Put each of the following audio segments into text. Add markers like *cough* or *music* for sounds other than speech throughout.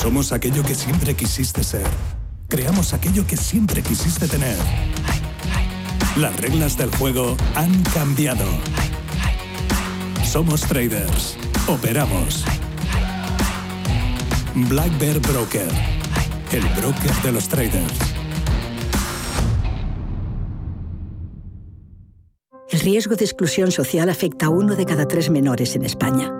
Somos aquello que siempre quisiste ser. Creamos aquello que siempre quisiste tener. Las reglas del juego han cambiado. Somos traders. Operamos. Black Bear Broker. El broker de los traders. El riesgo de exclusión social afecta a uno de cada tres menores en España.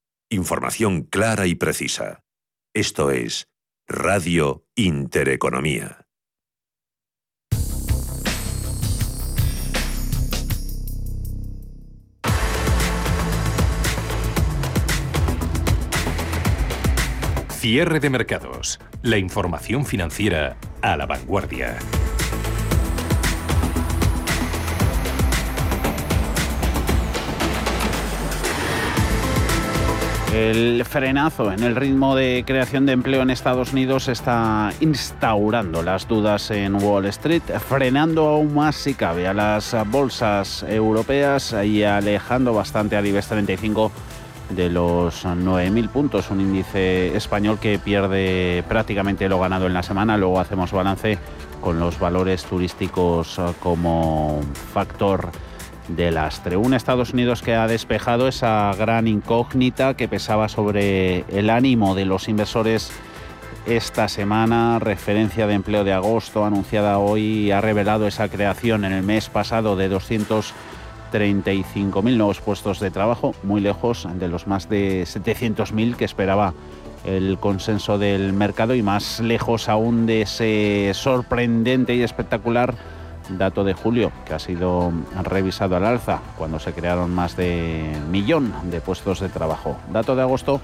Información clara y precisa. Esto es Radio Intereconomía. Cierre de mercados. La información financiera a la vanguardia. El frenazo en el ritmo de creación de empleo en Estados Unidos está instaurando las dudas en Wall Street, frenando aún más si cabe a las bolsas europeas y alejando bastante al IBEX 35 de los 9.000 puntos, un índice español que pierde prácticamente lo ganado en la semana. Luego hacemos balance con los valores turísticos como factor de lastre. Un Estados Unidos que ha despejado esa gran incógnita que pesaba sobre el ánimo de los inversores esta semana. Referencia de empleo de agosto anunciada hoy ha revelado esa creación en el mes pasado de 235.000 nuevos puestos de trabajo, muy lejos de los más de 700.000 que esperaba el consenso del mercado y más lejos aún de ese sorprendente y espectacular dato de julio que ha sido revisado al alza cuando se crearon más de millón de puestos de trabajo. Dato de agosto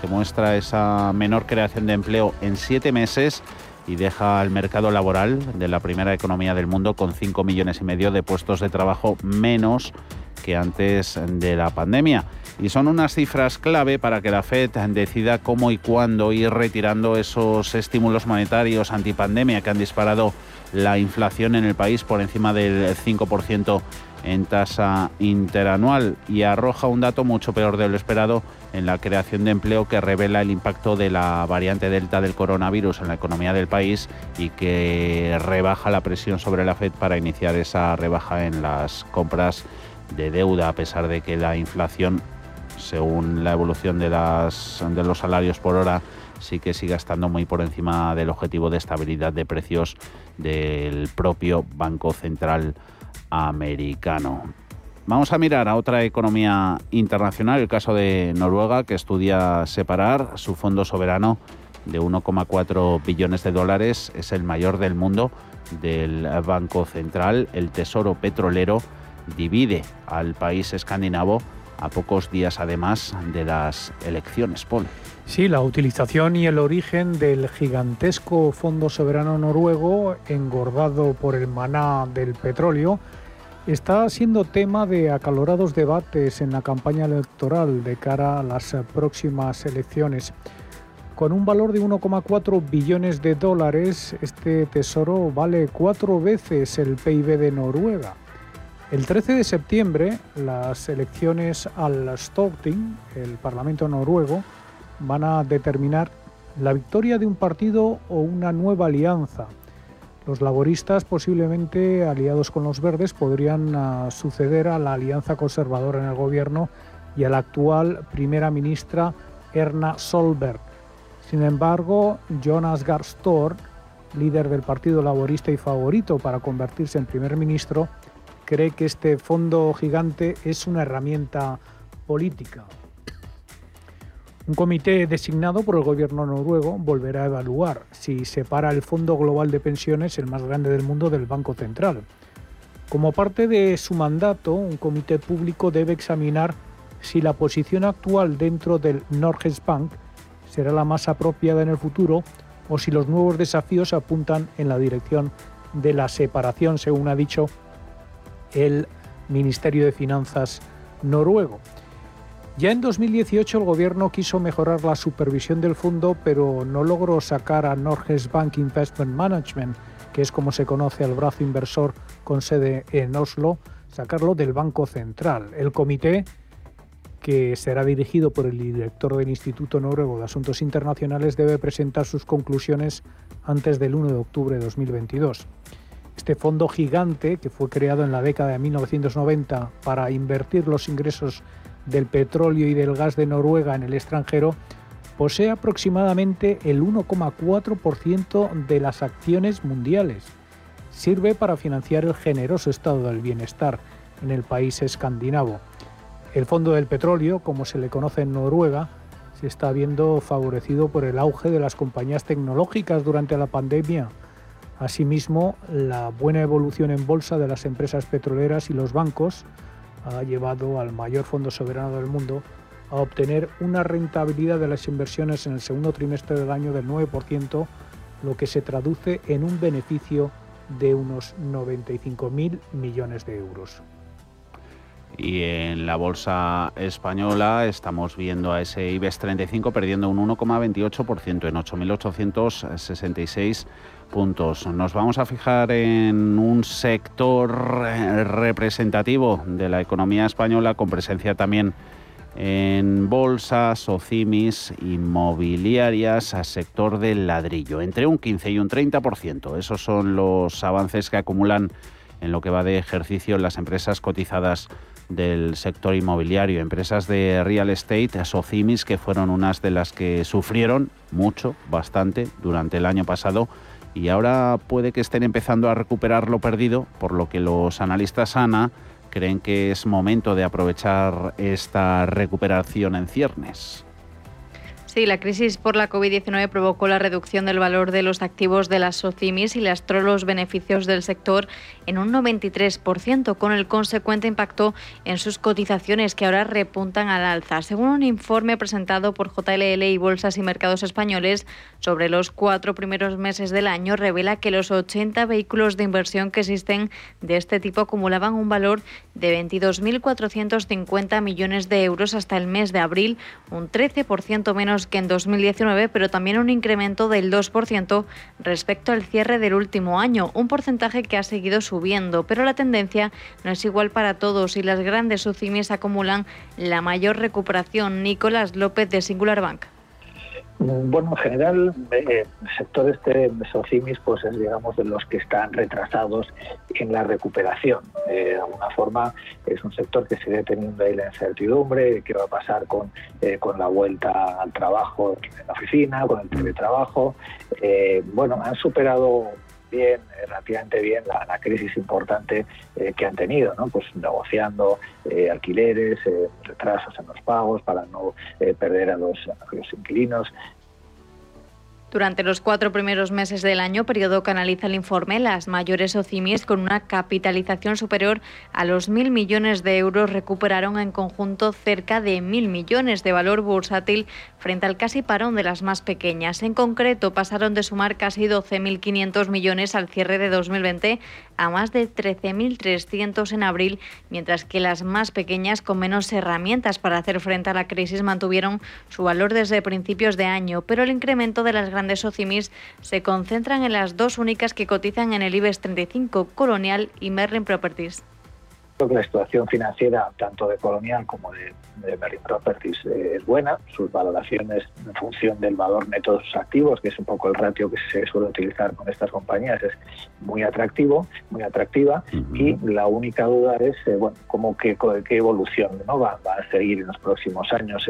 que muestra esa menor creación de empleo en siete meses y deja al mercado laboral de la primera economía del mundo con 5 millones y medio de puestos de trabajo menos que antes de la pandemia. Y son unas cifras clave para que la Fed decida cómo y cuándo ir retirando esos estímulos monetarios antipandemia que han disparado la inflación en el país por encima del 5% en tasa interanual y arroja un dato mucho peor de lo esperado en la creación de empleo que revela el impacto de la variante Delta del coronavirus en la economía del país y que rebaja la presión sobre la Fed para iniciar esa rebaja en las compras de deuda a pesar de que la inflación según la evolución de, las, de los salarios por hora sí que sigue estando muy por encima del objetivo de estabilidad de precios del propio Banco Central americano. Vamos a mirar a otra economía internacional, el caso de Noruega, que estudia separar su fondo soberano de 1,4 billones de dólares. Es el mayor del mundo del Banco Central. El Tesoro Petrolero divide al país escandinavo a pocos días además de las elecciones. Paul. Sí, la utilización y el origen del gigantesco Fondo Soberano Noruego, engordado por el maná del petróleo, está siendo tema de acalorados debates en la campaña electoral de cara a las próximas elecciones. Con un valor de 1,4 billones de dólares, este tesoro vale cuatro veces el PIB de Noruega. El 13 de septiembre, las elecciones al Storting, el Parlamento noruego, van a determinar la victoria de un partido o una nueva alianza. Los laboristas, posiblemente aliados con los verdes, podrían ah, suceder a la alianza conservadora en el gobierno y a la actual primera ministra Erna Solberg. Sin embargo, Jonas Gahr líder del Partido Laborista y favorito para convertirse en primer ministro, cree que este fondo gigante es una herramienta política. Un comité designado por el gobierno noruego volverá a evaluar si separa el Fondo Global de Pensiones, el más grande del mundo, del Banco Central. Como parte de su mandato, un comité público debe examinar si la posición actual dentro del Norges Bank será la más apropiada en el futuro o si los nuevos desafíos apuntan en la dirección de la separación, según ha dicho el Ministerio de Finanzas noruego. Ya en 2018 el gobierno quiso mejorar la supervisión del fondo, pero no logró sacar a Norges Bank Investment Management, que es como se conoce al brazo inversor con sede en Oslo, sacarlo del Banco Central. El comité que será dirigido por el director del Instituto Noruego de Asuntos Internacionales, debe presentar sus conclusiones antes del 1 de octubre de 2022. Este fondo gigante, que fue creado en la década de 1990 para invertir los ingresos del petróleo y del gas de Noruega en el extranjero, posee aproximadamente el 1,4% de las acciones mundiales. Sirve para financiar el generoso estado del bienestar en el país escandinavo. El Fondo del Petróleo, como se le conoce en Noruega, se está viendo favorecido por el auge de las compañías tecnológicas durante la pandemia. Asimismo, la buena evolución en bolsa de las empresas petroleras y los bancos ha llevado al mayor fondo soberano del mundo a obtener una rentabilidad de las inversiones en el segundo trimestre del año del 9%, lo que se traduce en un beneficio de unos 95.000 millones de euros. Y en la bolsa española estamos viendo a ese IBEX 35 perdiendo un 1,28% en 8.866 puntos. Nos vamos a fijar en un sector eh, representativo de la economía española con presencia también en bolsas, OCIMIS, inmobiliarias, a sector del ladrillo, entre un 15 y un 30%. Esos son los avances que acumulan en lo que va de ejercicio las empresas cotizadas del sector inmobiliario, empresas de real estate, Socimis, que fueron unas de las que sufrieron mucho, bastante, durante el año pasado y ahora puede que estén empezando a recuperar lo perdido, por lo que los analistas ANA creen que es momento de aprovechar esta recuperación en ciernes. Sí, la crisis por la COVID-19 provocó la reducción del valor de los activos de las SOCIMIS y lastró los beneficios del sector en un 93%, con el consecuente impacto en sus cotizaciones que ahora repuntan al alza. Según un informe presentado por JLL y Bolsas y Mercados Españoles sobre los cuatro primeros meses del año, revela que los 80 vehículos de inversión que existen de este tipo acumulaban un valor de 22.450 millones de euros hasta el mes de abril, un 13% menos que en 2019, pero también un incremento del 2% respecto al cierre del último año, un porcentaje que ha seguido subiendo, pero la tendencia no es igual para todos y las grandes UCIMIs acumulan la mayor recuperación. Nicolás López de Singular Bank. Bueno, en general, eh, el sector este de Socimis pues es, digamos, de los que están retrasados en la recuperación. Eh, de alguna forma, es un sector que sigue teniendo ahí la incertidumbre, qué va a pasar con, eh, con la vuelta al trabajo en la oficina, con el teletrabajo. bueno, han superado bien, eh, relativamente bien la, crisis importante eh, que han tenido, ¿no? Pues negociando eh, alquileres, retrasos en los pagos para no perder a los inquilinos. Durante los cuatro primeros meses del año, periodo que analiza el informe, las mayores OCIMIS con una capitalización superior a los mil millones de euros recuperaron en conjunto cerca de mil millones de valor bursátil frente al casi parón de las más pequeñas. En concreto, pasaron de sumar casi 12.500 millones al cierre de 2020 a más de 13.300 en abril, mientras que las más pequeñas con menos herramientas para hacer frente a la crisis mantuvieron su valor desde principios de año, pero el incremento de las grandes OCIMIS se concentran en las dos únicas que cotizan en el IBEX 35, Colonial y Merlin Properties. Creo que la situación financiera, tanto de Colonial como de, Merlin Properties, eh, es buena. Sus valoraciones en función del valor neto de sus activos, que es un poco el ratio que se suele utilizar con estas compañías, es muy atractivo, muy atractiva. Y la única duda es, eh, bueno, cómo qué, qué evolución ¿no? va, a seguir en los próximos años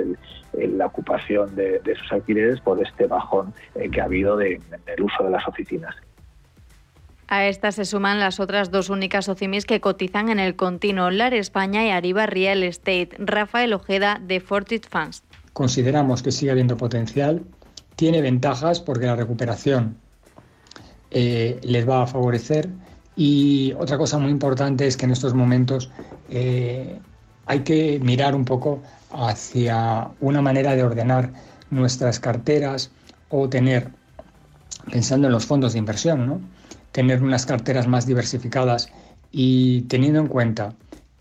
la ocupación de, sus alquileres por este bajón eh, que ha habido del uso de las oficinas. A estas se suman las otras dos únicas OCIMIS que cotizan en el continuo, LAR España y Arriba Real Estate. Rafael Ojeda, de Fortit Funds. Consideramos que sigue habiendo potencial, tiene ventajas porque la recuperación eh, les va a favorecer y otra cosa muy importante es que en estos momentos eh, hay que mirar un poco hacia una manera de ordenar nuestras carteras o tener, pensando en los fondos de inversión, ¿no? Tener unas carteras más diversificadas y teniendo en cuenta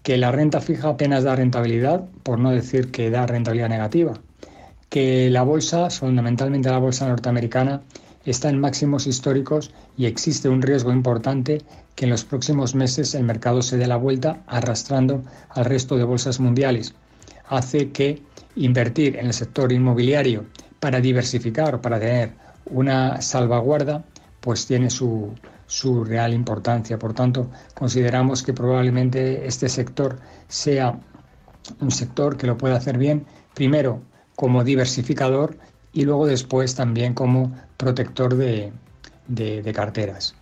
que la renta fija apenas da rentabilidad, por no decir que da rentabilidad negativa, que la bolsa, fundamentalmente la bolsa norteamericana, está en máximos históricos y existe un riesgo importante que en los próximos meses el mercado se dé la vuelta arrastrando al resto de bolsas mundiales. Hace que invertir en el sector inmobiliario para diversificar para tener una salvaguarda, pues tiene su, su real importancia. Por tanto, consideramos que probablemente este sector sea un sector que lo pueda hacer bien, primero como diversificador y luego después también como protector de, de carteras.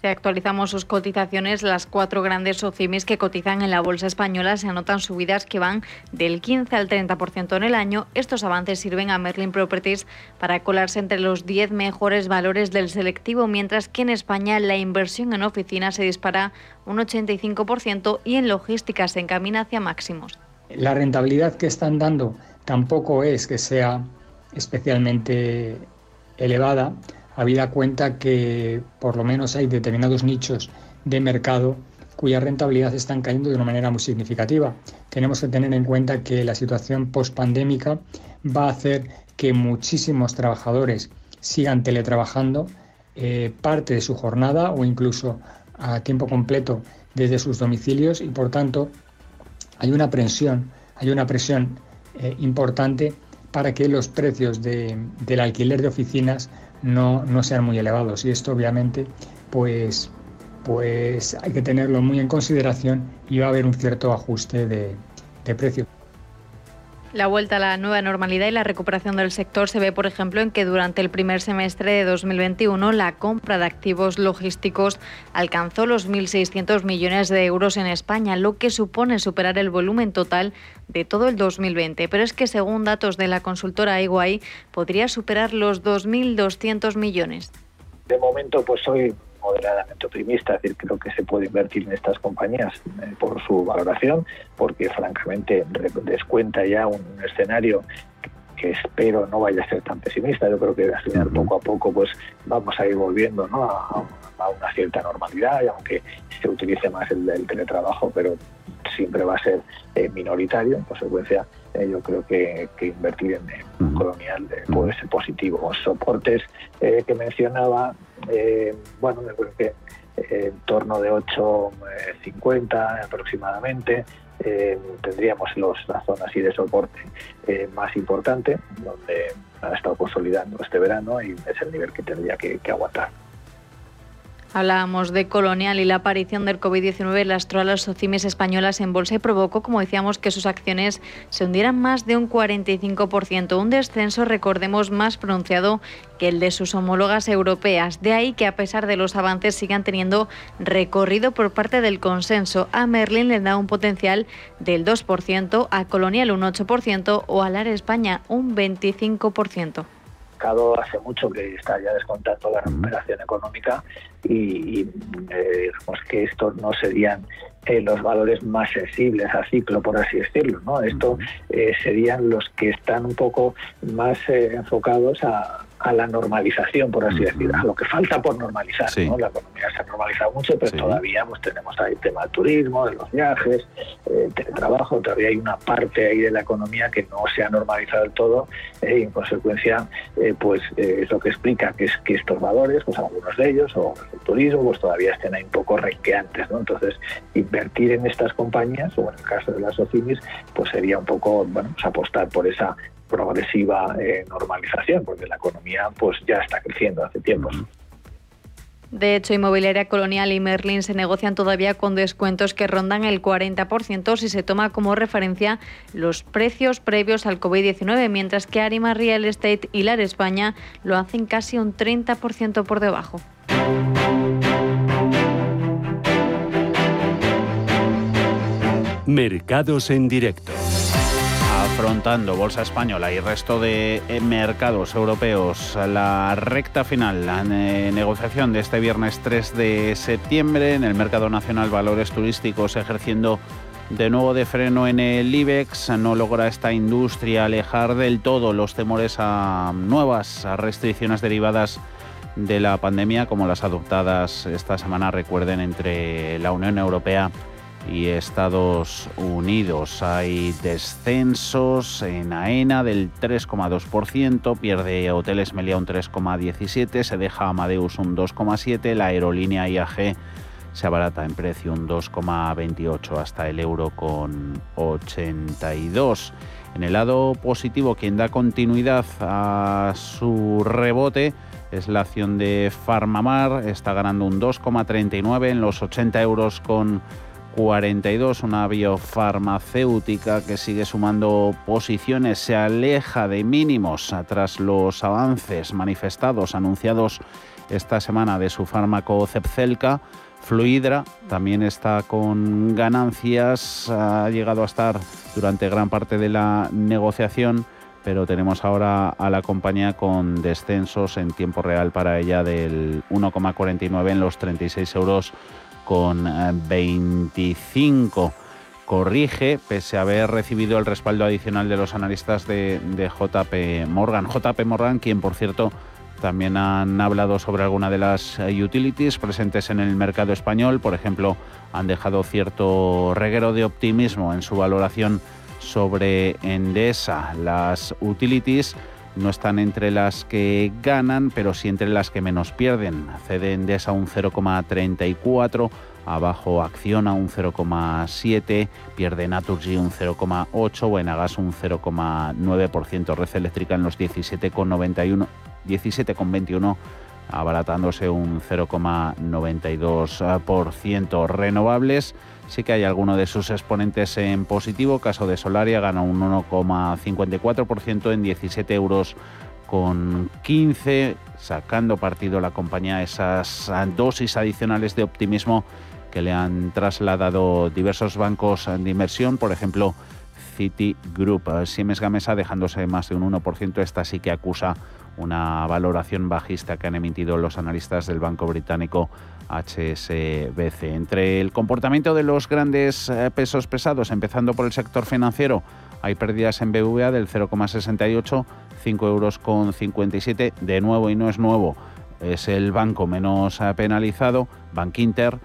Si actualizamos sus cotizaciones, las cuatro grandes OCIMIS que cotizan en la bolsa española se anotan subidas que van del 15 al 30% en el año. Estos avances sirven a Merlin Properties para colarse entre los 10 mejores valores del selectivo, mientras que en España la inversión en oficinas se dispara un 85% y en logística se encamina hacia máximos. La rentabilidad que están dando tampoco es que sea especialmente elevada habida cuenta que por lo menos hay determinados nichos de mercado cuya rentabilidad están cayendo de una manera muy significativa. Tenemos que tener en cuenta que la situación post-pandémica va a hacer que muchísimos trabajadores sigan teletrabajando eh, parte de su jornada o incluso a tiempo completo desde sus domicilios y por tanto hay una presión, hay una presión eh, importante para que los precios del alquiler de oficinas no, no sean muy elevados. Y esto obviamente pues, pues hay que tenerlo muy en consideración y va a haber un cierto ajuste de, de precio. La vuelta a la nueva normalidad y la recuperación del sector se ve, por ejemplo, en que durante el primer semestre de 2021 la compra de activos logísticos alcanzó los 1.600 millones de euros en España, lo que supone superar el volumen total de todo el 2020. Pero es que, según datos de la consultora Iguay, podría superar los 2.200 millones. De momento, pues hoy moderadamente optimista, es decir, creo que se puede invertir en estas compañías eh, por su valoración, porque francamente descuenta ya un escenario que espero no vaya a ser tan pesimista. Yo creo que al final, poco a poco, pues vamos a ir volviendo a, una cierta normalidad, y aunque se utilice más el, teletrabajo, pero siempre va a ser eh, minoritario. En consecuencia, eh, yo creo que, invertir en, colonial puede ser positivo. Los soportes que mencionaba eh, bueno, me creo que eh, en torno de 8,50 aproximadamente. Eh, tendríamos los, la zona así de soporte más importante, donde ha estado consolidando este verano y es el nivel que tendría que aguantar. Hablábamos de Colonial y la aparición del COVID-19 lastró a las socimis españolas en bolsa y provocó, como decíamos, que sus acciones se hundieran más de un 45%, un descenso, recordemos, más pronunciado que el de sus homólogas europeas. De ahí que, a pesar de los avances, sigan teniendo recorrido por parte del consenso. A Merlin le da un potencial del 2%, a Colonial un 8% o a LAR España un 25%. Mercado hace mucho que está ya descontando la recuperación económica y, eh, que estos no serían eh, los valores más sensibles al ciclo, por así decirlo. ¿no? Esto eh, serían los que están un poco más eh, enfocados a, a la normalización, por así decirlo, a lo que falta por normalizar. ¿no? La economía se ha normalizado mucho, pero todavía pues, tenemos ahí el tema del turismo, de los viajes, eh, teletrabajo, todavía hay una parte ahí de la economía que no se ha normalizado del todo eh, y en consecuencia eh, pues es lo que explica que es que estos valores, pues algunos de ellos, o el turismo, pues todavía estén ahí un poco renqueantes. ¿no? Entonces, invertir en estas compañías, o en el caso de las OCIMIS, pues sería un poco bueno, pues, apostar por esa progresiva eh, normalización, porque la economía pues ya está creciendo hace tiempo. De hecho, Inmobiliaria Colonial y Merlin se negocian todavía con descuentos que rondan el 40% si se toma como referencia los precios previos al COVID-19, mientras que Arima Real Estate y Lar España lo hacen casi un 30% por debajo. Mercados en directo afrontando Bolsa Española y resto de eh, mercados europeos la recta final, la negociación de este viernes 3 de septiembre en el mercado nacional valores turísticos ejerciendo de nuevo de freno en el IBEX, no logra esta industria alejar del todo los temores a nuevas restricciones derivadas de la pandemia como las adoptadas esta semana, recuerden, entre la Unión Europea Estados Unidos. Hay descensos en AENA del 3,2%, pierde Hoteles Melia un 3,17%, se deja Amadeus un 2,7%, la aerolínea IAG se abarata en precio un 2,28 hasta el euro con 82. En el lado positivo, quien da continuidad a su rebote es la acción de Farmamar, está ganando un 2,39 en los 80 euros con 42, una biofarmacéutica que sigue sumando posiciones, se aleja de mínimos tras los avances manifestados, anunciados esta semana de su fármaco Cepcelca. Fluidra también está con ganancias, ha llegado a estar durante gran parte de la negociación, pero tenemos ahora a la compañía con descensos en tiempo real para ella del 1,49 en los 36 euros con 25. Eh, Corrige, pese a haber recibido el respaldo adicional de los analistas de, JP Morgan. JP Morgan, quien por cierto también han hablado sobre alguna de las eh, utilities presentes en el mercado español. Por ejemplo, han dejado cierto reguero de optimismo en su valoración sobre Endesa. Las utilities no están entre las que ganan, pero sí entre las que menos pierden. Cede Endesa un 0,34, abajo Acciona un 0,7, pierde Naturgy un 0,8, Buenagas un 0,9%, Red Eléctrica en los 17,91, 17,21 abaratándose un 0,92%. Renovables Sí que hay alguno de sus exponentes en positivo. Caso de Solaria gana un 1,54% en 17 euros con 15, sacando partido la compañía esas dosis adicionales de optimismo que le han trasladado diversos bancos de inversión, por ejemplo Citigroup. Siemens Gamesa dejándose más de un 1%, esta sí que acusa una valoración bajista que han emitido los analistas del Banco Británico HSBC. Entre el comportamiento de los grandes eh, pesos pesados, empezando por el sector financiero, hay pérdidas en BVA del 0,68, 5 euros con 57, de nuevo y no es nuevo, es el banco menos eh, penalizado, Bank Inter,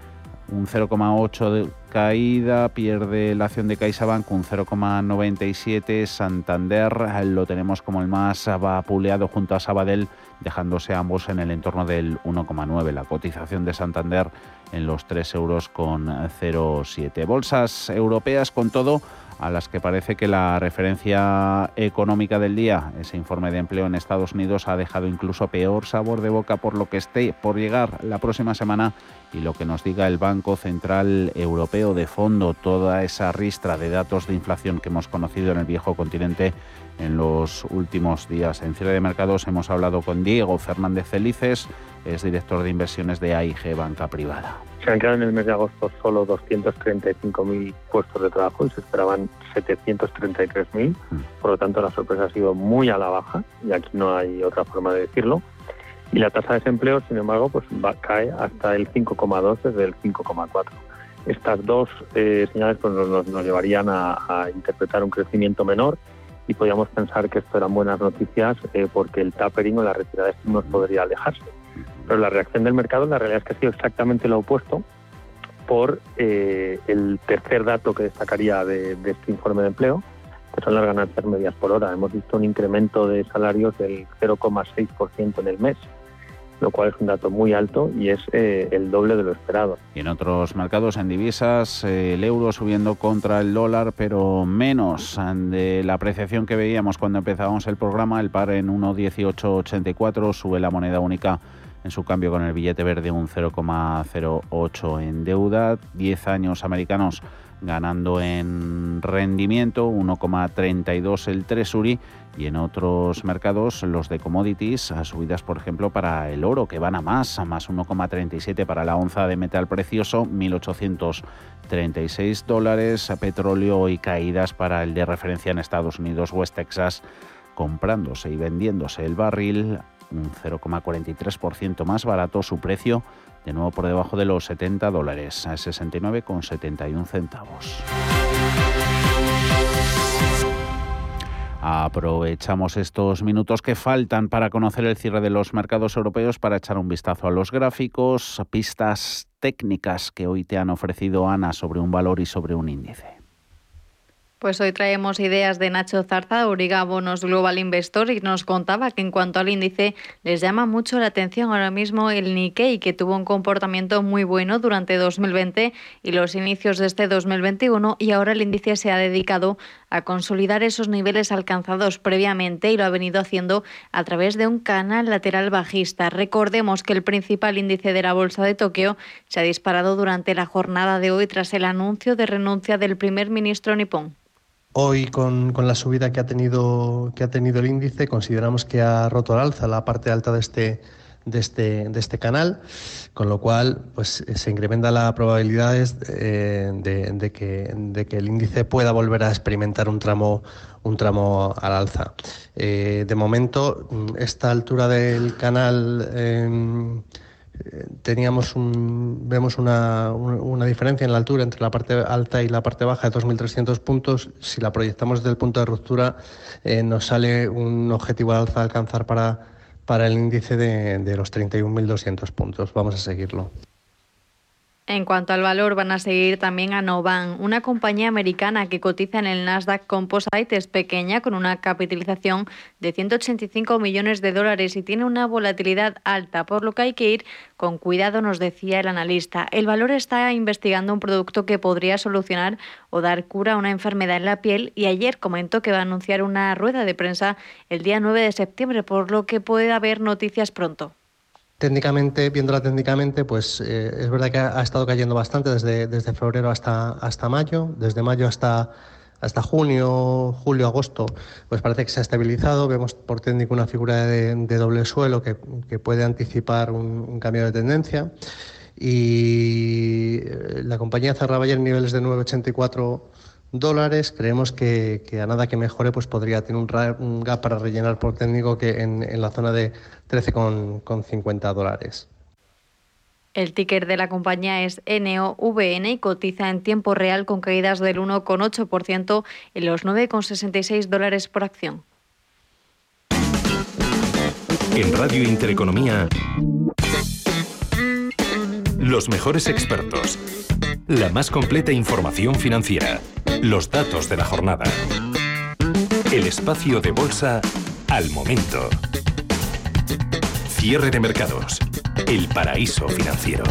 un 0,8 de caída, pierde la acción de CaixaBank un 0,97, Santander lo tenemos como el más vapuleado junto a Sabadell, dejándose ambos en el entorno del 1,9. La cotización de Santander en los 3 euros con 0,7. Bolsas europeas con todo a las que parece que la referencia económica del día, ese informe de empleo en Estados Unidos, ha dejado incluso peor sabor de boca por lo que esté por llegar la próxima semana y lo que nos diga el Banco Central Europeo de fondo, toda esa ristra de datos de inflación que hemos conocido en el viejo continente en los últimos días. En cierre de mercados hemos hablado con Diego Fernández Felices, es director de inversiones de AIG Banca Privada. Se han quedado en el mes de agosto solo 235.000 puestos de trabajo y se esperaban 733.000. Mm. Por lo tanto, la sorpresa ha sido muy a la baja y aquí no hay otra forma de decirlo. Y la tasa de desempleo, sin embargo, pues va, cae hasta el 5,2 desde el 5,4. Estas dos eh, señales pues, nos, nos llevarían a, a interpretar un crecimiento menor y podíamos pensar que esto eran buenas noticias eh, porque el tapering o la retirada de estímulos podría alejarse. Pero la reacción del mercado, la realidad es que ha sido exactamente lo opuesto por eh, el tercer dato que destacaría de, este informe de empleo, que son las ganancias medias por hora. Hemos visto un incremento de salarios del 0,6% en el mes lo cual es un dato muy alto y es eh, el doble de lo esperado. Y en otros mercados, en divisas, eh, el euro subiendo contra el dólar, pero menos de la apreciación que veíamos cuando empezábamos el programa. El par en 1,1884 sube la moneda única en su cambio con el billete verde un 0,08 en deuda. 10 años americanos ganando en rendimiento 1,32 el Treasury y en otros mercados los de commodities a subidas por ejemplo para el oro que van a más, a más 1,37 para la onza de metal precioso, 1.836 dólares, a petróleo y caídas para el de referencia en Estados Unidos, West Texas comprándose y vendiéndose el barril un 0,43% más barato su precio de nuevo por debajo de los 70 dólares, a 69,71 centavos. Aprovechamos estos minutos que faltan para conocer el cierre de los mercados europeos para echar un vistazo a los gráficos, pistas técnicas que hoy te han ofrecido Ana sobre un valor y sobre un índice. Pues hoy traemos ideas de Nacho Zarza, Origa Bonos Global Investor, y nos contaba que en cuanto al índice les llama mucho la atención ahora mismo el Nikkei, que tuvo un comportamiento muy bueno durante 2020 y los inicios de este 2021, y ahora el índice se ha dedicado a consolidar esos niveles alcanzados previamente y lo ha venido haciendo a través de un canal lateral bajista. Recordemos que el principal índice de la Bolsa de Tokio se ha disparado durante la jornada de hoy tras el anuncio de renuncia del primer ministro nipón. Hoy con, con, la subida que ha, tenido, que ha tenido el índice, consideramos que ha roto al alza la parte alta de este, de este, de este canal, con lo cual pues, se incrementa la probabilidad eh, de, que, de que el índice pueda volver a experimentar un tramo, un tramo al alza. Eh, de momento, esta altura del canal... Eh, teníamos un, vemos una, una, diferencia en la altura entre la parte alta y la parte baja de 2.300 puntos. Si la proyectamos desde el punto de ruptura, eh, nos sale un objetivo de alza a alcanzar para, para el índice de, de los 31.200 puntos. Vamos a seguirlo. En cuanto al valor, van a seguir también a Novan, una compañía americana que cotiza en el Nasdaq Composite, es pequeña, con una capitalización de 185 millones de dólares y tiene una volatilidad alta, por lo que hay que ir con cuidado, nos decía el analista. El valor está investigando un producto que podría solucionar o dar cura a una enfermedad en la piel y ayer comentó que va a anunciar una rueda de prensa el día 9 de septiembre, por lo que puede haber noticias pronto. Técnicamente, viéndola técnicamente, pues eh, es verdad que ha, estado cayendo bastante desde, febrero hasta, hasta mayo, desde mayo hasta, junio, julio, agosto, pues parece que se ha estabilizado. Vemos por técnico una figura de, doble suelo que, puede anticipar un, un, cambio de tendencia. Y eh, la compañía cerraba ayer niveles de 9,84 dólares. Creemos que, que, a nada que mejore, pues podría tener un, un gap para rellenar por técnico que en, en la zona de 13,50 dólares. El ticker de la compañía es NOVN y cotiza en tiempo real con caídas del 1,8% en los 9,66 dólares por acción. En Radio Intereconomía, los mejores expertos, la más completa información financiera, los datos de la jornada, el espacio de bolsa al momento. Cierre de mercados. El paraíso financiero.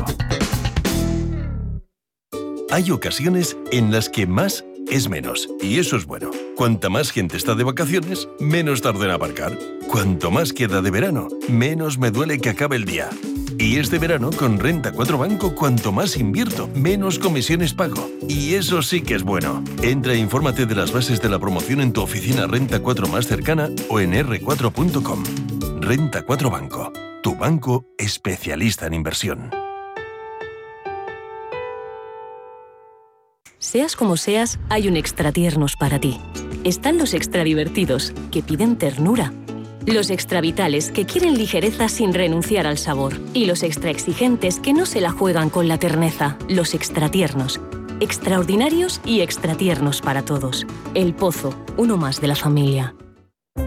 Hay ocasiones en las que más es menos. Y eso es bueno. Cuanta más gente está de vacaciones, menos tarda en aparcar. Cuanto más queda de verano, menos me duele que acabe el día. Y este verano, con Renta 4 Banco, cuanto más invierto, menos comisiones pago. Y eso sí que es bueno. Entra e infórmate de las bases de la promoción en tu oficina Renta 4 más cercana o en r4.com. Renta 4 Banco tu banco especialista en inversión. Seas como seas, hay un extra tiernos para ti. Están los extra divertidos, que piden ternura. Los extra vitales, que quieren ligereza sin renunciar al sabor. Y los extra exigentes, que no se la juegan con la terneza. Los extra tiernos. Extraordinarios y extra tiernos para todos. El Pozo, uno más de la familia.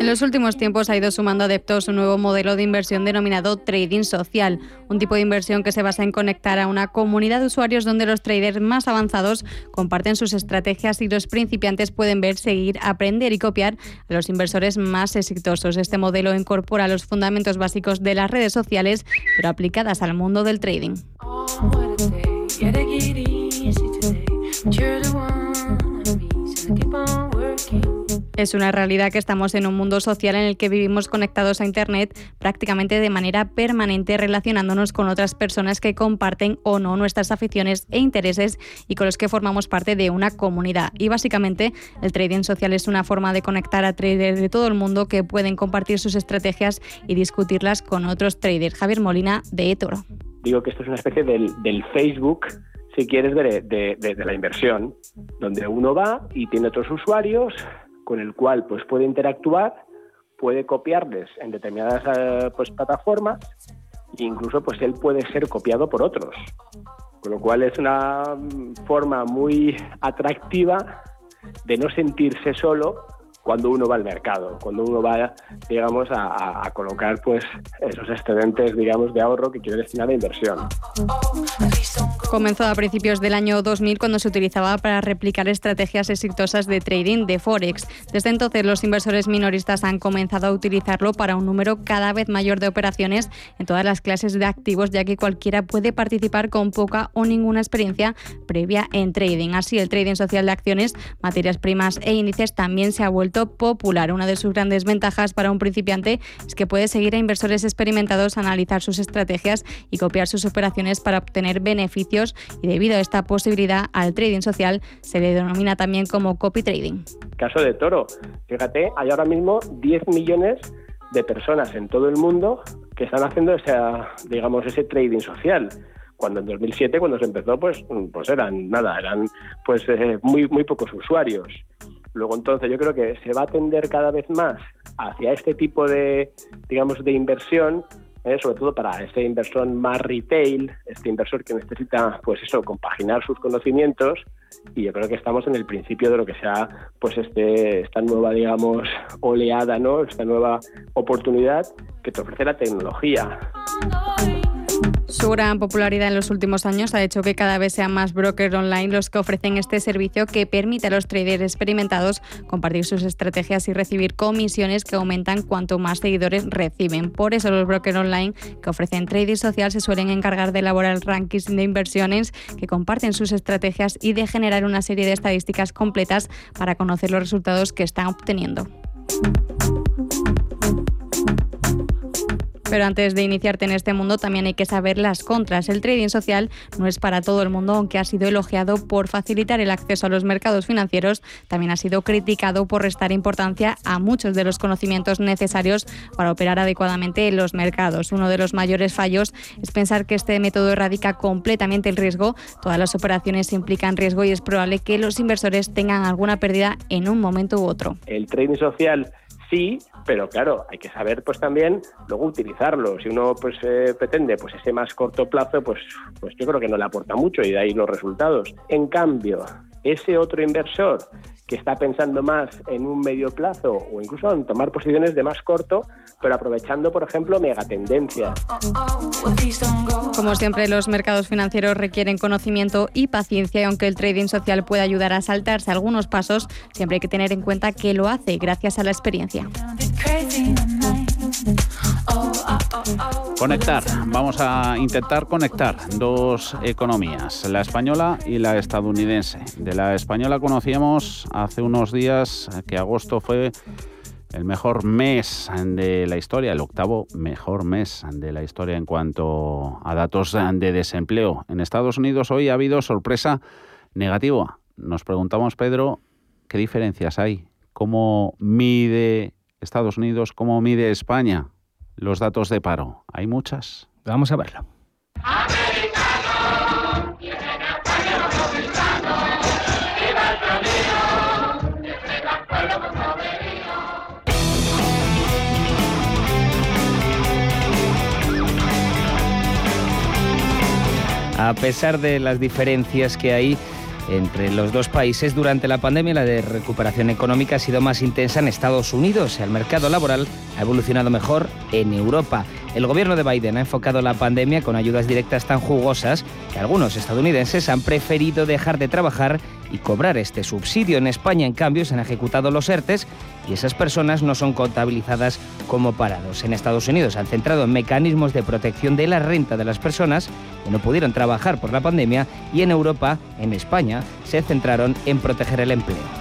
En los últimos tiempos ha ido sumando adeptos un nuevo modelo de inversión denominado trading social, un tipo de inversión que se basa en conectar a una comunidad de usuarios donde los traders más avanzados comparten sus estrategias y los principiantes pueden ver, seguir, aprender y copiar a los inversores más exitosos. Este modelo incorpora los fundamentos básicos de las redes sociales, pero aplicadas al mundo del trading. Es una realidad que estamos en un mundo social en el que vivimos conectados a Internet prácticamente de manera permanente, relacionándonos con otras personas que comparten o no nuestras aficiones e intereses y con los que formamos parte de una comunidad. Y básicamente el trading social es una forma de conectar a traders de todo el mundo que pueden compartir sus estrategias y discutirlas con otros traders. Javier Molina, de eToro. Digo que esto es una especie del, Facebook si quieres, de, la inversión, donde uno va y tiene otros usuarios con el cual pues puede interactuar, puede copiarles en determinadas eh, pues, plataformas e incluso pues él puede ser copiado por otros. Con lo cual es una forma muy atractiva de no sentirse solo cuando uno va al mercado, cuando uno va, digamos, a, colocar pues esos excedentes, digamos, de ahorro que quiere destinar a inversión. Comenzó a principios del año 2000 cuando se utilizaba para replicar estrategias exitosas de trading de Forex. Desde entonces los inversores minoristas han comenzado a utilizarlo para un número cada vez mayor de operaciones en todas las clases de activos, ya que cualquiera puede participar con poca o ninguna experiencia previa en trading. Así, el trading social de acciones, materias primas e índices también se ha vuelto popular. Una de sus grandes ventajas para un principiante es que puede seguir a inversores experimentados, analizar sus estrategias y copiar sus operaciones para obtener beneficios y debido a esta posibilidad al trading social se le denomina también como copy trading. Caso de Toro, fíjate, hay ahora mismo 10 millones de personas en todo el mundo que están haciendo digamos, ese trading social cuando en 2007 cuando se empezó pues pues eran nada eran pues eh, muy muy pocos usuarios Luego entonces yo creo que se va a tender cada vez más hacia este tipo de, digamos, de inversión, ¿eh? sobre todo para ese inversor más retail, este inversor que necesita, pues eso, compaginar sus conocimientos y yo creo que estamos en el principio de lo que sea, pues este, esta nueva, digamos, oleada, ¿no? Esta nueva oportunidad que te ofrece la tecnología. Su gran popularidad en los últimos años ha hecho que cada vez sean más brokers online los que ofrecen este servicio que permite a los traders experimentados compartir sus estrategias y recibir comisiones que aumentan cuanto más seguidores reciben. Por eso los brokers online que ofrecen trading social se suelen encargar de elaborar rankings de inversiones que comparten sus estrategias y de generar una serie de estadísticas completas para conocer los resultados que están obteniendo. Pero antes de iniciarte en este mundo también hay que saber las contras. El trading social no es para todo el mundo, aunque ha sido elogiado por facilitar el acceso a los mercados financieros, también ha sido criticado por restar importancia a muchos de los conocimientos necesarios para operar adecuadamente en los mercados. Uno de los mayores fallos es pensar que este método erradica completamente el riesgo. Todas las operaciones implican riesgo y es probable que los inversores tengan alguna pérdida en un momento u otro. El trading social sí, pero claro, hay que saber pues también luego utilizarlo. Si uno pues eh, pretende pues ese más corto plazo, pues, pues yo creo que no le aporta mucho y de ahí los resultados. En cambio, ese otro inversor que está pensando más en un medio plazo o incluso en tomar posiciones de más corto, pero aprovechando, por ejemplo, megatendencias. Como siempre, los mercados financieros requieren conocimiento y paciencia y aunque el trading social puede ayudar a saltarse algunos pasos, siempre hay que tener en cuenta que lo hace gracias a la experiencia. Conectar, vamos a intentar conectar dos economías, la española y la estadounidense. De la española conocíamos hace unos días que agosto fue el mejor mes de la historia, el octavo mejor mes de la historia en cuanto a datos de desempleo. En Estados Unidos hoy ha habido sorpresa negativa. Nos preguntamos, Pedro, ¿qué diferencias hay? ¿Cómo mide Estados Unidos? ¿Cómo mide España? Los datos de paro. ¿Hay muchas? Vamos a verlo. A pesar de las diferencias que hay entre los dos países durante la pandemia, la de recuperación económica ha sido más intensa en Estados Unidos. El mercado laboral ha evolucionado mejor en Europa. El gobierno de Biden ha enfocado la pandemia con ayudas directas tan jugosas que algunos estadounidenses han preferido dejar de trabajar y cobrar este subsidio. En España, en cambio, se han ejecutado los ERTES y esas personas no son contabilizadas como parados. En Estados Unidos han centrado en mecanismos de protección de la renta de las personas que no pudieron trabajar por la pandemia y en Europa, en España, se centraron en proteger el empleo.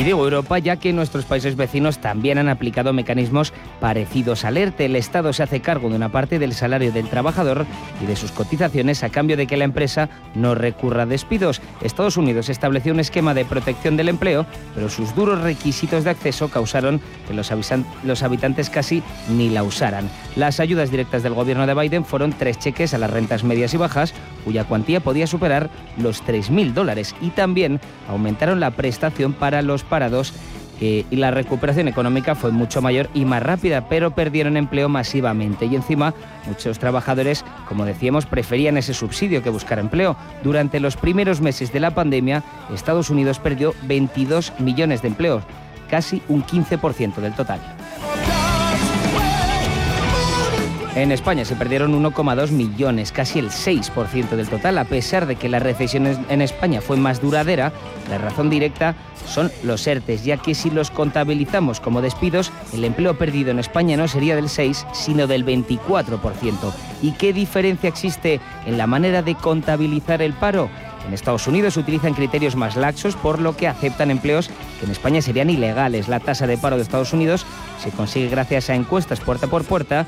Y digo Europa ya que nuestros países vecinos también han aplicado mecanismos parecidos al ERTE. El Estado se hace cargo de una parte del salario del trabajador y de sus cotizaciones a cambio de que la empresa no recurra a despidos. Estados Unidos estableció un esquema de protección del empleo, pero sus duros requisitos de acceso causaron que los, los habitantes casi ni la usaran. Las ayudas directas del gobierno de Biden fueron tres cheques a las rentas medias y bajas, cuya cuantía podía superar los 3.000 dólares, y también aumentaron la prestación para los parados y la recuperación económica fue mucho mayor y más rápida, pero perdieron empleo masivamente. Y encima, muchos trabajadores, como decíamos, preferían ese subsidio que buscar empleo. Durante los primeros meses de la pandemia, Estados Unidos perdió 22 millones de empleos, casi un 15% del total. En España se perdieron 1,2 millones, casi el 6% del total, a pesar de que la recesión en España fue más duradera. La razón directa son los ERTES, ya que si los contabilizamos como despidos, el empleo perdido en España no sería del 6, sino del 24%. ¿Y qué diferencia existe en la manera de contabilizar el paro? En Estados Unidos utilizan criterios más laxos, por lo que aceptan empleos que en España serían ilegales. La tasa de paro de Estados Unidos se consigue gracias a encuestas puerta por puerta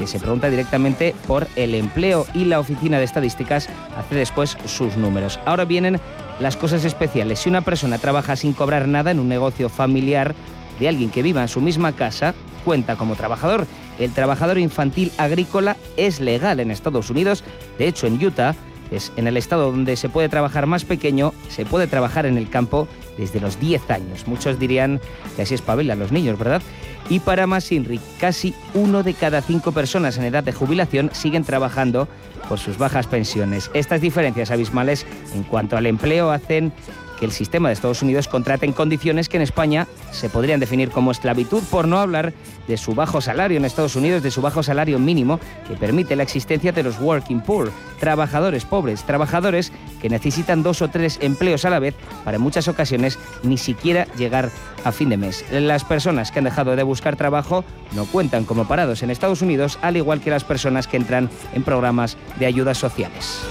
que se pregunta directamente por el empleo y la Oficina de Estadísticas hace después sus números. Ahora vienen las cosas especiales. Si una persona trabaja sin cobrar nada en un negocio familiar de alguien que viva en su misma casa, cuenta como trabajador. El trabajador infantil agrícola es legal en Estados Unidos. De hecho, en Utah es en el estado donde se puede trabajar más pequeño, se puede trabajar en el campo desde los 10 años. Muchos dirían que así espabilan los niños, ¿verdad? Y para más INRI, casi uno de cada cinco personas en edad de jubilación siguen trabajando por sus bajas pensiones. Estas diferencias abismales en cuanto al empleo hacen que el sistema de Estados Unidos contrate en condiciones que en España se podrían definir como esclavitud, por no hablar de su bajo salario en Estados Unidos, de su bajo salario mínimo que permite la existencia de los working poor, trabajadores pobres, trabajadores que necesitan dos o tres empleos a la vez para en muchas ocasiones ni siquiera llegar a fin de mes. Las personas que han dejado de buscar trabajo no cuentan como parados en Estados Unidos, al igual que las personas que entran en programas de ayudas sociales.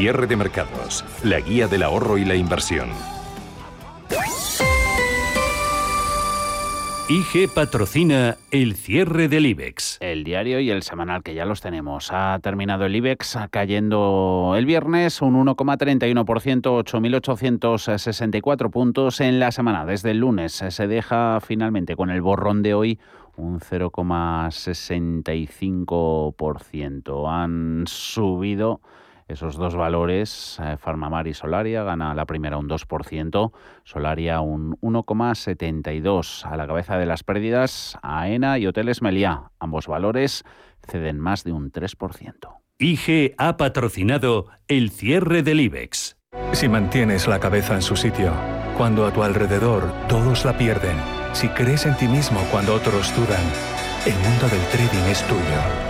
Cierre de mercados, la guía del ahorro y la inversión. IG patrocina el cierre del IBEX. El diario y el semanal que ya los tenemos. Ha terminado el IBEX cayendo el viernes un 1,31%, 8.864 puntos en la semana. Desde el lunes se deja finalmente con el borrón de hoy un 0,65%. Han subido esos dos valores, eh, Farmamar y Solaria, gana la primera un 2%, Solaria un 1,72%. A la cabeza de las pérdidas, AENA y Hoteles Meliá. Ambos valores ceden más de un 3%. IG ha patrocinado el cierre del IBEX. Si mantienes la cabeza en su sitio, cuando a tu alrededor todos la pierden, si crees en ti mismo cuando otros dudan, el mundo del trading es tuyo.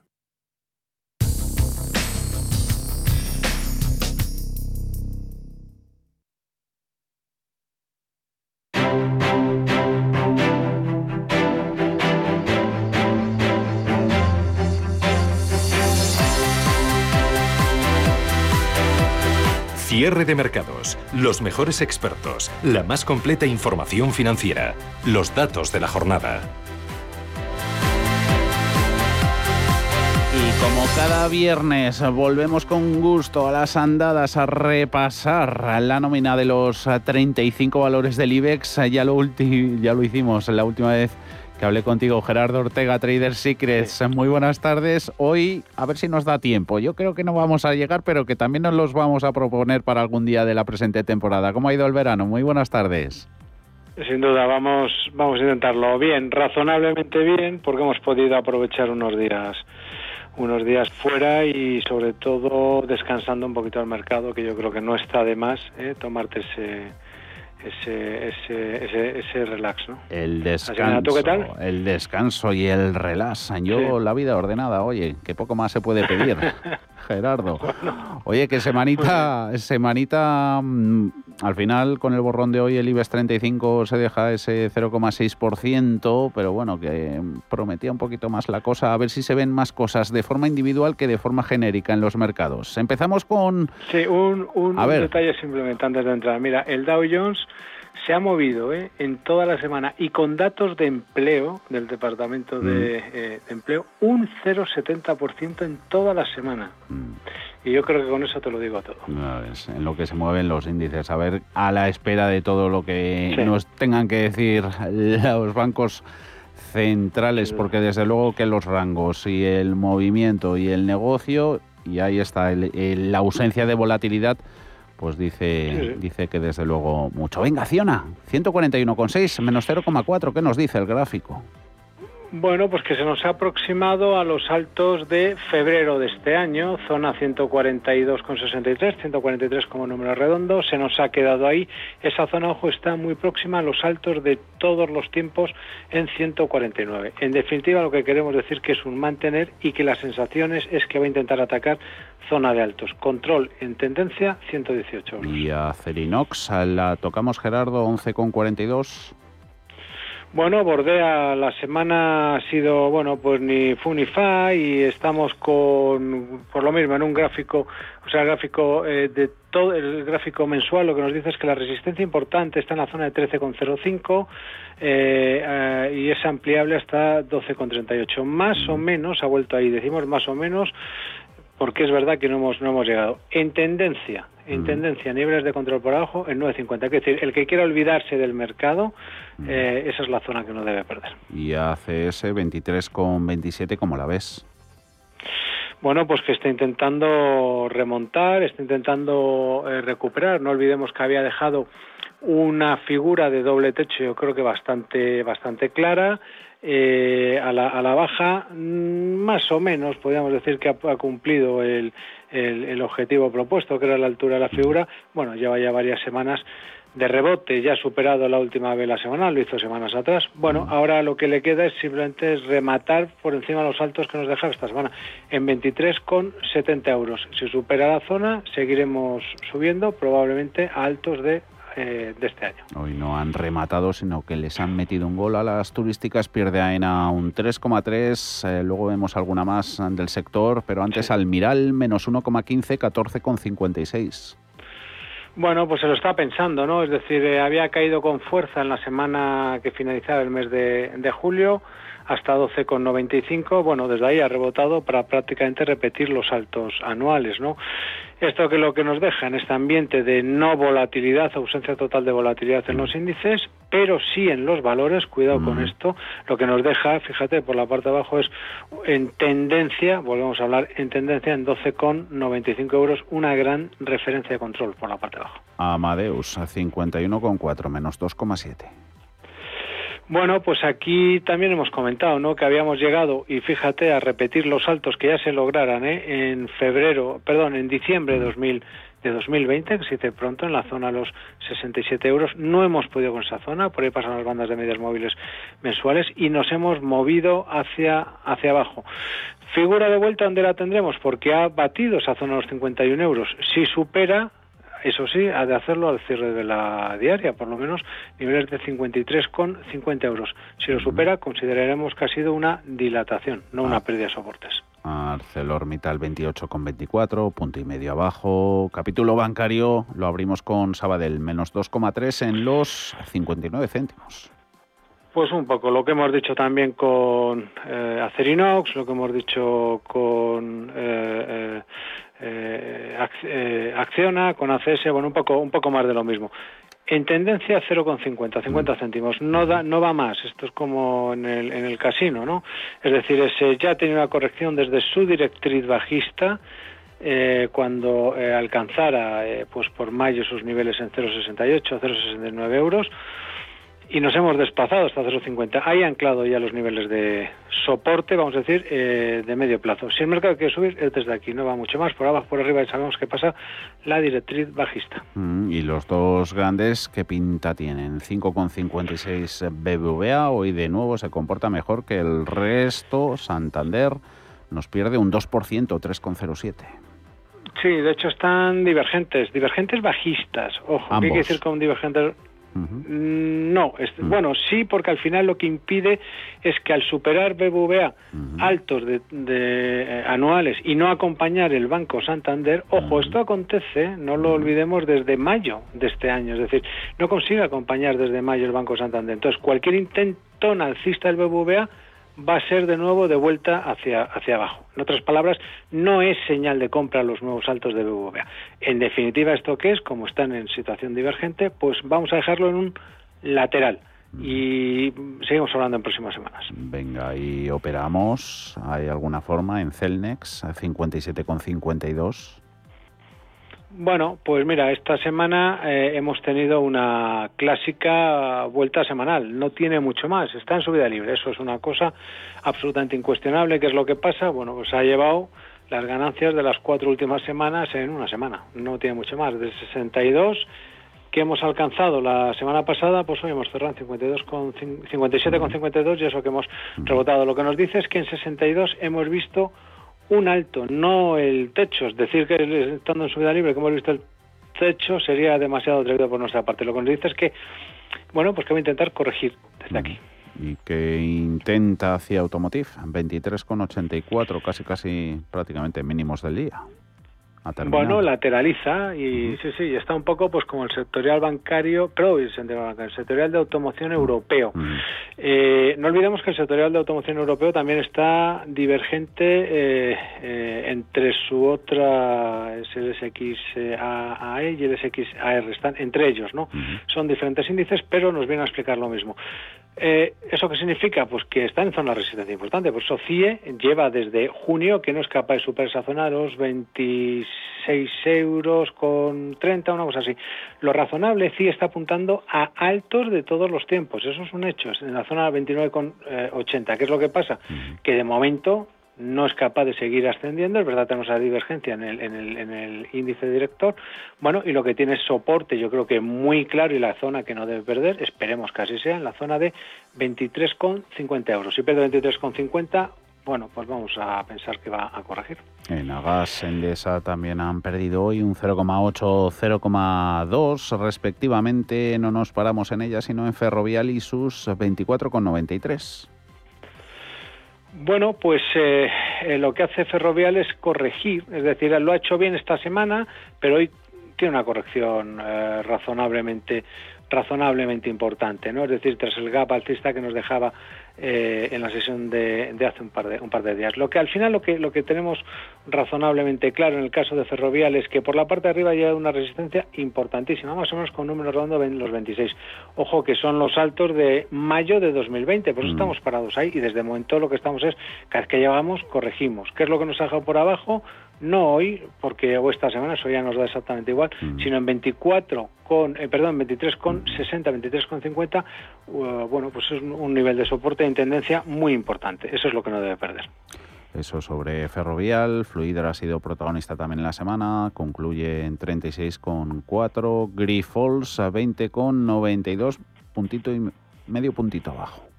Cierre de mercados, los mejores expertos, la más completa información financiera, los datos de la jornada. Y como cada viernes volvemos con gusto a las andadas a repasar la nómina de los 35 valores del IBEX. Ya lo, ya lo hicimos la última vez que hablé contigo, Gerardo Ortega, Trader Secrets. Muy buenas tardes. Hoy, a ver si nos da tiempo. Yo creo que no vamos a llegar, pero que también nos los vamos a proponer para algún día de la presente temporada. ¿Cómo ha ido el verano? Muy buenas tardes. Sin duda, vamos, vamos a intentarlo bien, razonablemente bien, porque hemos podido aprovechar unos días unos días fuera y sobre todo descansando un poquito al mercado, que yo creo que no está de más ¿eh? tomarte ese, ese, ese, relax, ¿no? El descanso, qué tal? el descanso y el relax. Yo la vida ordenada, oye, que poco más se puede pedir, *laughs* Gerardo. *laughs* Oye, que semanita, semanita, mm, al final con el borrón de hoy el IBEX 35 se deja ese 0,6%, pero bueno, que prometía un poquito más la cosa, a ver si se ven más cosas de forma individual que de forma genérica en los mercados. Empezamos con... Sí, un, un, un detalle simplemente antes de entrar. Mira, el Dow Jones se ha movido ¿eh? en toda la semana y con datos de empleo del Departamento de, Mm. eh, de Empleo un 0,70% en toda la semana. Mm. Y yo creo que con eso te lo digo todo. No, es en lo que se mueven los índices. A ver, a la espera de todo lo que Sí. nos tengan que decir *laughs* los bancos centrales, porque desde luego que los rangos y el movimiento y el negocio y ahí está la ausencia de volatilidad pues dice, dice que desde luego mucho. Venga, Ciona, 141,6 menos 0,4, ¿qué nos dice el gráfico? Bueno, pues que se nos ha aproximado a los altos de febrero de este año, zona 142,63, 143 como número redondo, se nos ha quedado ahí. Esa zona, ojo, está muy próxima a los altos de todos los tiempos en 149. En definitiva, lo que queremos decir que es un mantener y que las sensaciones es que va a intentar atacar zona de altos. Control en tendencia 118 Y a Cerinox la tocamos Gerardo 11,42. Bueno, bordea la semana ha sido, bueno, pues ni fu ni fa y estamos con, por lo mismo, en un gráfico, o sea, el gráfico eh, de todo, el gráfico mensual lo que nos dice es que la resistencia importante está en la zona de 13,05 eh, eh, y es ampliable hasta 12,38. Más o menos, ha vuelto ahí, decimos más o menos, porque es verdad que no hemos, no hemos llegado. En tendencia, en tendencia, niveles de control por abajo en 9.50. Es decir, el que quiera olvidarse del mercado, eh, esa es la zona que no debe perder. ¿Y ACS 23,27 cómo la ves? Bueno, pues que está intentando remontar, está intentando eh, recuperar. No olvidemos que había dejado una figura de doble techo, yo creo que bastante, bastante clara. Eh, a, la, a la baja, mm, más o menos, podríamos decir que ha, cumplido el, el, objetivo propuesto, que era la altura de la figura. Bueno, lleva ya varias semanas de rebote, ya ha superado la última vela semanal, lo hizo semanas atrás. Bueno, ahora lo que le queda es simplemente rematar por encima de los altos que nos deja esta semana, en 23,70 euros. Si supera la zona, seguiremos subiendo, probablemente a altos de eh, de este año. Hoy no han rematado, sino que les han metido un gol a las turísticas. Pierde AENA un 3,3. Eh, luego vemos alguna más del sector, pero antes Almiral menos 1,15, 14,56. Bueno, pues se lo está pensando, ¿no? Es decir, eh, había caído con fuerza en la semana que finalizaba el mes de, de julio hasta 12,95. Bueno, desde ahí ha rebotado para prácticamente repetir los saltos anuales, ¿no? Esto que lo que nos deja en este ambiente de no volatilidad, ausencia total de volatilidad en los índices, pero sí en los valores, cuidado con esto, lo que nos deja, fíjate, por la parte de abajo es en tendencia, volvemos a hablar en tendencia en 12,95 euros, una gran referencia de control por la parte de abajo. Amadeus a 51,4 menos 2,7. Bueno, pues aquí también hemos comentado, ¿no? Que habíamos llegado y fíjate a repetir los saltos que ya se lograran, ¿eh? En febrero, perdón, en diciembre de 2000 de 2020, que se dice pronto, en la zona de los 67 euros. No hemos podido con esa zona, por ahí pasan las bandas de medias móviles mensuales y nos hemos movido hacia, hacia abajo. Figura de vuelta, ¿dónde la tendremos? Porque ha batido esa zona de los 51 euros. Si supera, eso sí, ha de hacerlo al cierre de la diaria, por lo menos niveles de 53,50 euros. Si lo supera, consideraremos que ha sido una dilatación, no una ah. pérdida de soportes. ArcelorMittal 28,24, punto y medio abajo. Capítulo bancario lo abrimos con Sabadell, menos 2,3 en los 59 céntimos. Pues un poco lo que hemos dicho también con eh, Acerinox, lo que hemos dicho con eh, eh eh, eh, acciona con ACS, bueno, un poco, un poco más de lo mismo. En tendencia 0,50, 50 céntimos. No, da, no va más. Esto es como en el, en el casino, ¿no? Es decir, ese ya tiene una corrección desde su directriz bajista eh, cuando eh, alcanzara pues por mayo sus niveles en 0,68, 0,69 euros y nos hemos desplazado hasta 0,50. Hay anclado ya los niveles de soporte, vamos a decir, eh, de medio plazo. Si el mercado quiere subir, es desde aquí, no va mucho más. Por abajo, por arriba, y sabemos qué pasa la directriz bajista. Mm, y los dos grandes, ¿qué pinta tienen? 5,56 BBVA, hoy de nuevo se comporta mejor que el resto. Santander nos pierde un 2%, 3,07. Sí, de hecho están divergentes, divergentes bajistas. Ojo, ¿qué quiere decir con divergentes Mm, no, bueno, sí, porque al final lo que impide es que al superar BBVA altos de, eh, anuales y no acompañar el Banco Santander, ojo, esto acontece, no lo olvidemos, desde mayo de este año, es decir, no consigue acompañar desde mayo el Banco Santander. Entonces, cualquier intento alcista del BBVA va a ser de nuevo de vuelta hacia, hacia abajo. En otras palabras, no es señal de compra los nuevos saltos de BBVA. En definitiva, ¿esto qué es? Como están en situación divergente, pues vamos a dejarlo en un lateral. y seguimos hablando en próximas semanas. Venga, y operamos. ¿Hay alguna forma en Celnex 57,52? Bueno, pues mira, esta semana eh, hemos tenido una clásica vuelta semanal. No tiene mucho más. Está en subida libre. Eso es una cosa absolutamente incuestionable. ¿Qué es lo que pasa? Bueno, pues ha llevado las ganancias de las cuatro últimas semanas en una semana. No tiene mucho más. De 62 que hemos alcanzado la semana pasada, pues hoy hemos cerrado en 52 con 57,52 y eso que hemos rebotado. Lo que nos dice es que en 62 hemos visto un alto, no el techo. Es decir, que estando en subida libre, que hemos visto el techo, sería demasiado atrevido por nuestra parte. Lo que nos dice es que, bueno, pues que va a intentar corregir desde aquí. Y que intenta hacia Automotive, 23,84, casi casi prácticamente mínimos del día. Bueno, lateraliza y sí, sí, está un poco pues como el sectorial bancario, pero el sectorial de automoción europeo. Eh, no olvidemos que el sectorial de automoción europeo también está divergente eh, eh, entre su otra, es el SXAE y el SXAR, están entre ellos, ¿no? Son diferentes índices, pero nos viene a explicar lo mismo. Eh, ¿Eso qué significa? Pues que está en zona de resistencia importante. Pues CIE lleva desde junio que no es capaz de superar esa zona los 26 euros con 30, una cosa así. Lo razonable, CIE está apuntando a altos de todos los tiempos. Eso es un hecho. Es en la zona 29 con 80. ¿Qué es lo que pasa? Que de momento no es capaz de seguir ascendiendo, es verdad tenemos esa divergencia en el, en el, en el índice director, bueno, y lo que tiene es soporte, yo creo que muy claro, y la zona que no debe perder, esperemos que así sea, en la zona de 23,50 euros. Si pierde 23,50, bueno, pues vamos a pensar que va a corregir. En Agas, Endesa también han perdido hoy un 0,8, 0,2 respectivamente. No nos paramos en ella, sino en Ferrovial y sus 24,93. Bueno, pues eh, eh, lo que hace Ferrovial es corregir, es decir, lo ha hecho bien esta semana, pero hoy tiene una corrección eh, razonablemente razonablemente importante, ¿no? Es decir, tras el gap alcista que nos dejaba eh, en la sesión de, hace un par de, un par de días. Lo que al final lo que, lo que tenemos razonablemente claro en el caso de Ferrovial es que por la parte de arriba hay una resistencia importantísima, más o menos con un número redondo en los 26. Ojo que son los altos de mayo de 2020, por eso mm. estamos parados ahí y desde el momento lo que estamos es, cada vez que llevamos, corregimos. ¿Qué es lo que nos ha dejado por abajo? No hoy, porque esta semana eso ya nos da exactamente igual, mm. sino en 24 con, eh, perdón, 23 con 60, 23 con 50, uh, bueno, pues es un nivel de soporte en tendencia muy importante. Eso es lo que no debe perder. Eso sobre Ferrovial, Fluidra ha sido protagonista también en la semana, concluye en 36,4, Grifols a 20,92, puntito y medio puntito abajo.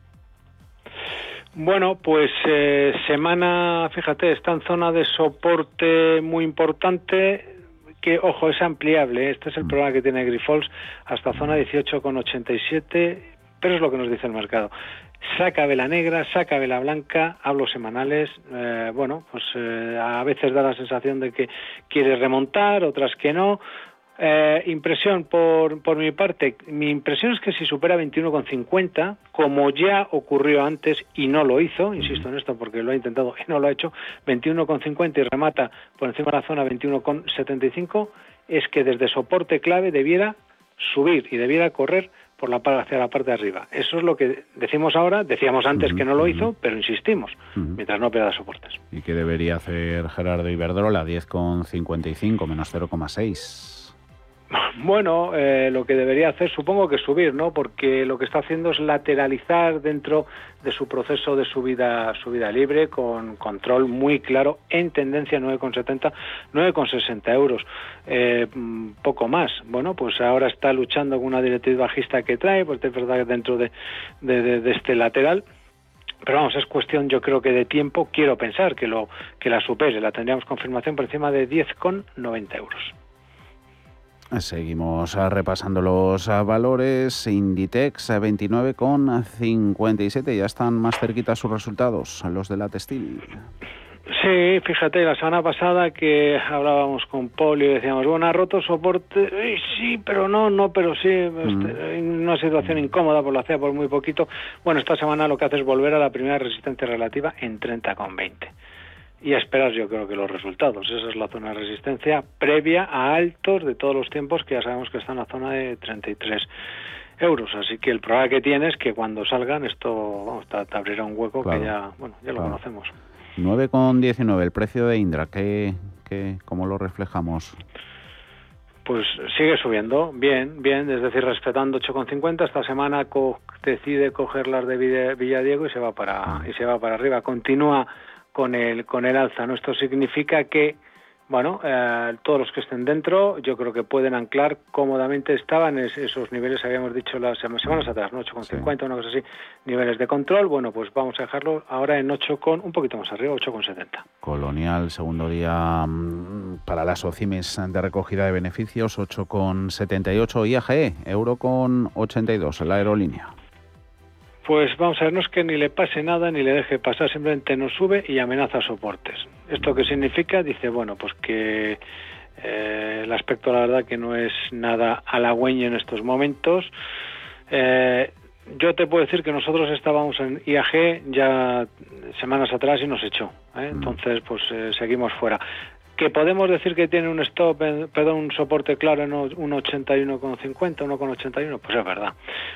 Bueno, pues eh, semana, fíjate, está en zona de soporte muy importante, que, ojo, es ampliable. Este es el mm. problema que tiene Grifols hasta zona 18,87, pero es lo que nos dice el mercado. Saca vela negra, saca vela blanca, hablo semanales. Eh, bueno, pues eh, a veces da la sensación de que quiere remontar, otras que no. Eh, impresión por, por mi parte, mi impresión es que si supera 21,50, como ya ocurrió antes y no lo hizo, insisto en esto porque lo ha intentado y no lo ha hecho, 21,50 y remata por encima de la zona 21,75, es que desde soporte clave debiera subir y debiera correr por la hacia la parte de arriba. Eso es lo que decimos ahora, decíamos antes que no lo hizo, pero insistimos, mientras no pierda soportes. ¿Y qué debería hacer Gerardo Iberdrola? 10,55 menos 0,6. Bueno, eh, lo que debería hacer supongo que subir, ¿no? Porque lo que está haciendo es lateralizar dentro de su proceso de subida, libre con control muy claro en tendencia 9,70, 9,60 euros, eh, poco más. Bueno, pues ahora está luchando con una directriz bajista que trae, pues es verdad dentro de, de, este lateral, pero vamos, es cuestión yo creo que de tiempo, quiero pensar que lo que la supere, la tendríamos confirmación por encima de 10,90 euros. Seguimos ah, repasando los ah, valores. Inditex 29,57. Ah, ya están más cerquitas sus resultados, los de la textil. Sí, fíjate, la semana pasada que hablábamos con Poli y decíamos, bueno, ha roto soporte, sí, pero no, no, pero sí, este, una situación incómoda, por lo hacía por muy poquito. Bueno, esta semana lo que hace es volver a la primera resistencia relativa en 30,20 y esperar yo creo que los resultados. Esa es la zona de resistencia previa a altos de todos los tiempos que ya sabemos que está en la zona de 33 euros. Así que el problema que tiene es que cuando salgan esto vamos, te, abrirá un hueco que ya, bueno, ya lo conocemos. 9,19 el precio de Indra, ¿qué, qué, ¿cómo lo reflejamos? Pues sigue subiendo, bien, bien, es decir, respetando 8,50. Esta semana decide coger las de Villadiego y se va para ah. y se va para arriba. Continúa con el con el alza. ¿no? Esto significa que bueno, eh, todos los que estén dentro, yo creo que pueden anclar cómodamente. Estaban esos niveles, habíamos dicho las semanas atrás, ¿no? 8,50, una cosa así, niveles de control. Bueno, pues vamos a dejarlo ahora en 8, con, un poquito más arriba, 8,70. Colonial, segundo día mm, para las OCIMES de recogida de beneficios, 8,78. IAGE, euro con 82, la aerolínea. Pues vamos a ver, no es que ni le pase nada ni le deje pasar, simplemente nos sube y amenaza soportes. ¿Esto qué significa? Dice, bueno, pues que eh, el aspecto, la verdad, que no es nada halagüeño en estos momentos. Eh, yo te puedo decir que nosotros estábamos en IAG ya semanas atrás y nos echó. ¿eh? Mm. Entonces, pues seguimos fuera que podemos decir que tiene un stop, perdón, un soporte claro en 1.81,50, 1,81, pues es verdad.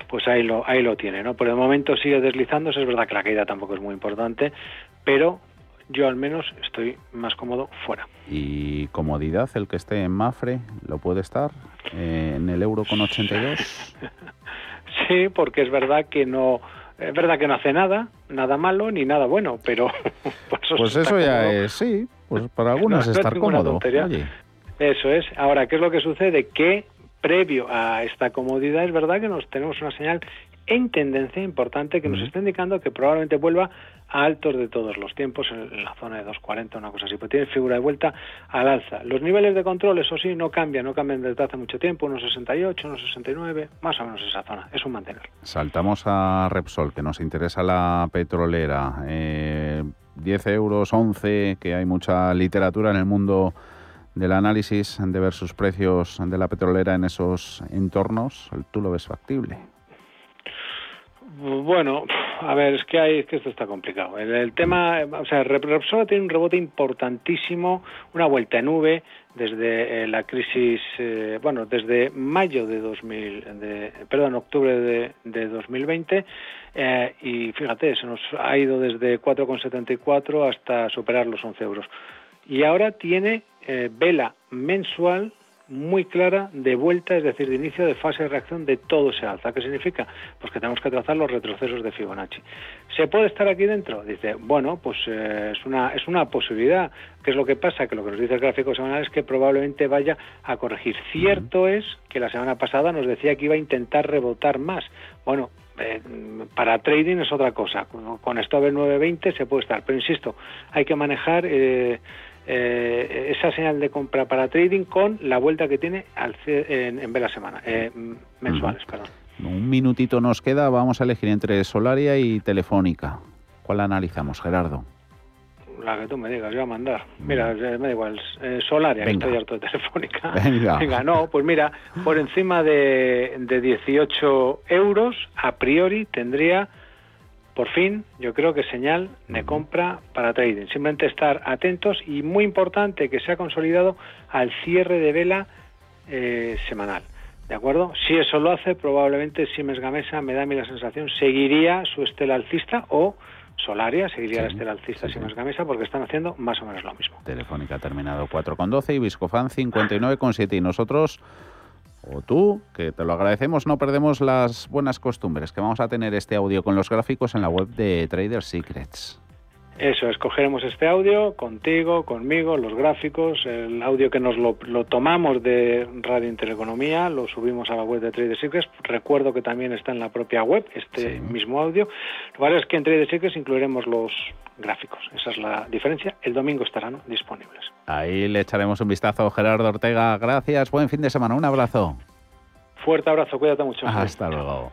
Pues ahí lo, ahí lo tiene, ¿no? Por el momento sigue deslizándose, es verdad que la caída tampoco es muy importante, pero yo al menos estoy más cómodo fuera. ¿Y comodidad el que esté en Mafre lo puede estar eh, en el euro con 82? *laughs* sí, porque es verdad que no es verdad que no hace nada, nada malo ni nada bueno, pero *laughs* pues, pues eso ya es, sí, pues *laughs* para algunos es estar cómodo. Eso es. Ahora, ¿qué es lo que sucede? Que previo a esta comodidad es verdad que nos tenemos una señal en tendencia importante que nos está indicando que probablemente vuelva a altos de todos los tiempos en la zona de 240, una cosa así, pues tiene figura de vuelta al alza. Los niveles de control, eso sí, no cambian, no cambian desde hace mucho tiempo, unos 68, unos 69, más o menos esa zona, es un mantener. Saltamos a Repsol, que nos interesa la petrolera. Eh, 10 euros, 11, que hay mucha literatura en el mundo del análisis de ver sus precios de la petrolera en esos entornos, ¿tú lo ves factible? Bueno, a ver, es que hay, es que esto está complicado. El, tema, o sea, Repsol tiene un rebote importantísimo, una vuelta en V desde eh, la crisis, eh, bueno, desde mayo de 2000, de, perdón, octubre de, de 2020, eh, y fíjate, se nos ha ido desde 4,74 hasta superar los 11 euros. Y ahora tiene vela mensual muy clara de vuelta, es decir, de inicio de fase de reacción de todo ese alza. ¿Qué significa? Pues que tenemos que trazar los retrocesos de Fibonacci. ¿Se puede estar aquí dentro? Dice, bueno, pues eh, es, una, es una posibilidad. ¿Qué es lo que pasa? Que lo que nos dice el gráfico semanal es que probablemente vaya a corregir. Cierto es que la semana pasada nos decía que iba a intentar rebotar más. Bueno, eh, para trading es otra cosa. Con, esto de 920 se puede estar, pero insisto, hay que manejar eh, eh, esa señal de compra para trading con la vuelta que tiene al, en, en vela semana, eh, mensuales, perdón. Un minutito nos queda, vamos a elegir entre Solaria y Telefónica. ¿Cuál analizamos, Gerardo? La que tú me digas, yo voy a mandar. Mira, me da igual, eh, Solaria, que estoy harto de Telefónica. *laughs* *laughs* Venga. no, pues mira, por encima de, de 18 euros, a priori tendría por fin, yo creo que señal de compra para trading. Simplemente estar atentos y muy importante que se ha consolidado al cierre de vela eh, semanal. ¿De acuerdo? Si eso lo hace, probablemente Siemens Gamesa, me da a mí la sensación, seguiría su estela alcista o Solaria, seguiría la estela alcista Siemens Gamesa porque están haciendo más o menos lo mismo. Telefónica ha terminado 4,12 y Viscofan 59,7 y nosotros o tú, que te lo agradecemos, no perdemos las buenas costumbres, que vamos a tener este audio con los gráficos en la web de Trader Secrets. Eso, escogeremos este audio contigo, conmigo, los gráficos, el audio que nos lo, tomamos de Radio Intereconomía, lo subimos a la web de Trader Secrets. Recuerdo que también está en la propia web este mismo audio. Lo que es que en Trader Secrets incluiremos los gráficos. Esa es la diferencia. El domingo estarán disponibles. Ahí le echaremos un vistazo. Gerardo Ortega, gracias. Buen fin de semana. Un abrazo. Fuerte abrazo. Cuídate mucho. Hasta luego.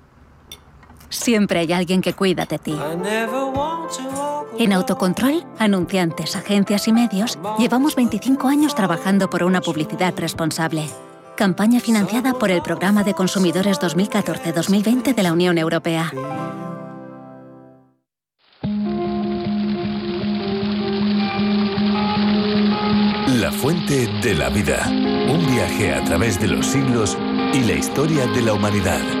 Siempre hay alguien que cuida de ti. En Autocontrol, anunciantes, agencias y medios, llevamos 25 años trabajando por una publicidad responsable. Campaña financiada por el Programa de Consumidores 2014-2020 de la Unión Europea. La fuente de la vida. Un viaje a través de los siglos y la historia de la humanidad.